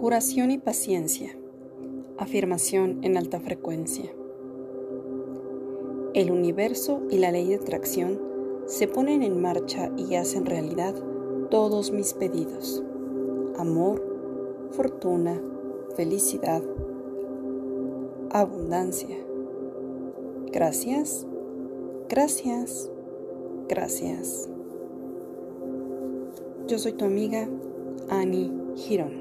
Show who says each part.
Speaker 1: Curación y paciencia. Afirmación en alta frecuencia. El universo y la ley de atracción se ponen en marcha y hacen realidad todos mis pedidos. Amor, fortuna, felicidad, abundancia. Gracias, gracias, gracias. Yo soy tu amiga Annie Girón.